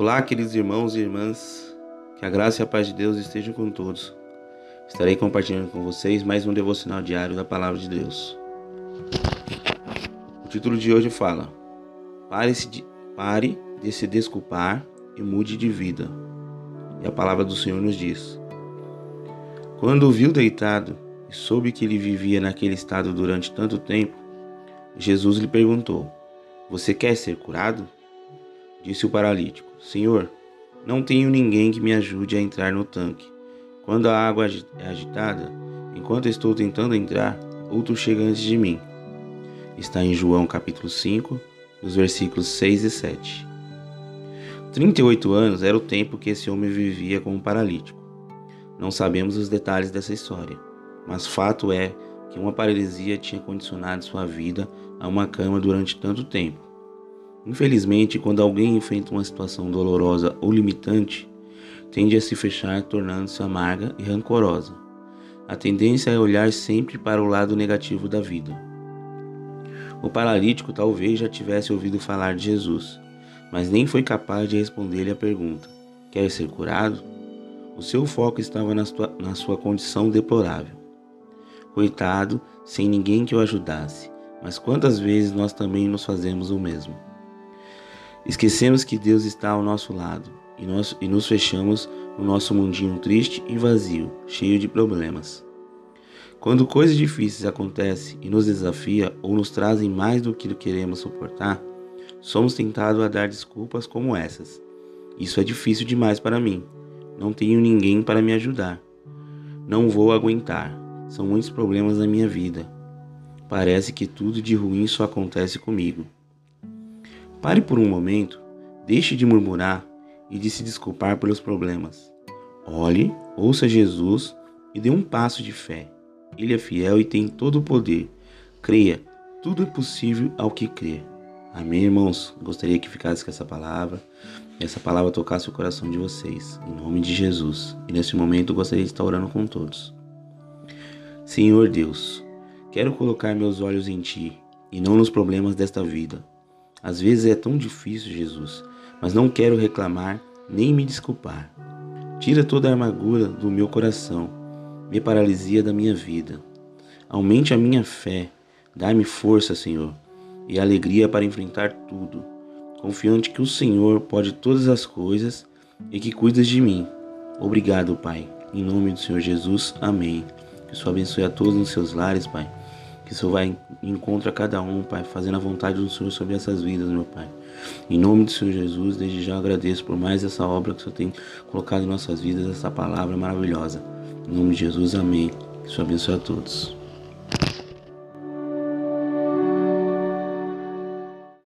Olá, queridos irmãos e irmãs, que a graça e a paz de Deus estejam com todos. Estarei compartilhando com vocês mais um devocional diário da Palavra de Deus. O título de hoje fala: Pare, de, pare de se desculpar e mude de vida. E a palavra do Senhor nos diz: Quando o viu deitado e soube que ele vivia naquele estado durante tanto tempo, Jesus lhe perguntou: Você quer ser curado? Disse o paralítico: Senhor, não tenho ninguém que me ajude a entrar no tanque. Quando a água é agitada, enquanto estou tentando entrar, outro chega antes de mim. Está em João capítulo 5, nos versículos 6 e 7. 38 anos era o tempo que esse homem vivia como paralítico. Não sabemos os detalhes dessa história, mas fato é que uma paralisia tinha condicionado sua vida a uma cama durante tanto tempo. Infelizmente, quando alguém enfrenta uma situação dolorosa ou limitante, tende a se fechar, tornando-se amarga e rancorosa. A tendência é olhar sempre para o lado negativo da vida. O paralítico talvez já tivesse ouvido falar de Jesus, mas nem foi capaz de responder-lhe a pergunta: Quer ser curado? O seu foco estava na sua, na sua condição deplorável. Coitado, sem ninguém que o ajudasse, mas quantas vezes nós também nos fazemos o mesmo? Esquecemos que Deus está ao nosso lado e, nós, e nos fechamos no nosso mundinho triste e vazio, cheio de problemas. Quando coisas difíceis acontecem e nos desafia ou nos trazem mais do que queremos suportar, somos tentados a dar desculpas como essas. Isso é difícil demais para mim. Não tenho ninguém para me ajudar. Não vou aguentar. São muitos problemas na minha vida. Parece que tudo de ruim só acontece comigo. Pare por um momento, deixe de murmurar e de se desculpar pelos problemas. Olhe, ouça Jesus e dê um passo de fé. Ele é fiel e tem todo o poder. Creia, tudo é possível ao que crer. Amém, irmãos? Gostaria que ficasse com essa palavra, essa palavra tocasse o coração de vocês, em nome de Jesus. E nesse momento gostaria de estar orando com todos. Senhor Deus, quero colocar meus olhos em Ti e não nos problemas desta vida. Às vezes é tão difícil, Jesus, mas não quero reclamar nem me desculpar. Tira toda a amargura do meu coração, me paralisia da minha vida. Aumente a minha fé, dá-me força, Senhor, e alegria para enfrentar tudo, confiante que o Senhor pode todas as coisas e que cuidas de mim. Obrigado, Pai. Em nome do Senhor Jesus, amém. Que o Senhor abençoe a todos nos seus lares, Pai que o Senhor vai encontra cada um, Pai, fazendo a vontade do Senhor sobre essas vidas, meu Pai. Em nome do Senhor Jesus, desde já agradeço por mais essa obra que o Senhor tem colocado em nossas vidas, essa palavra maravilhosa. Em nome de Jesus, amém. Que o Senhor abençoe a todos.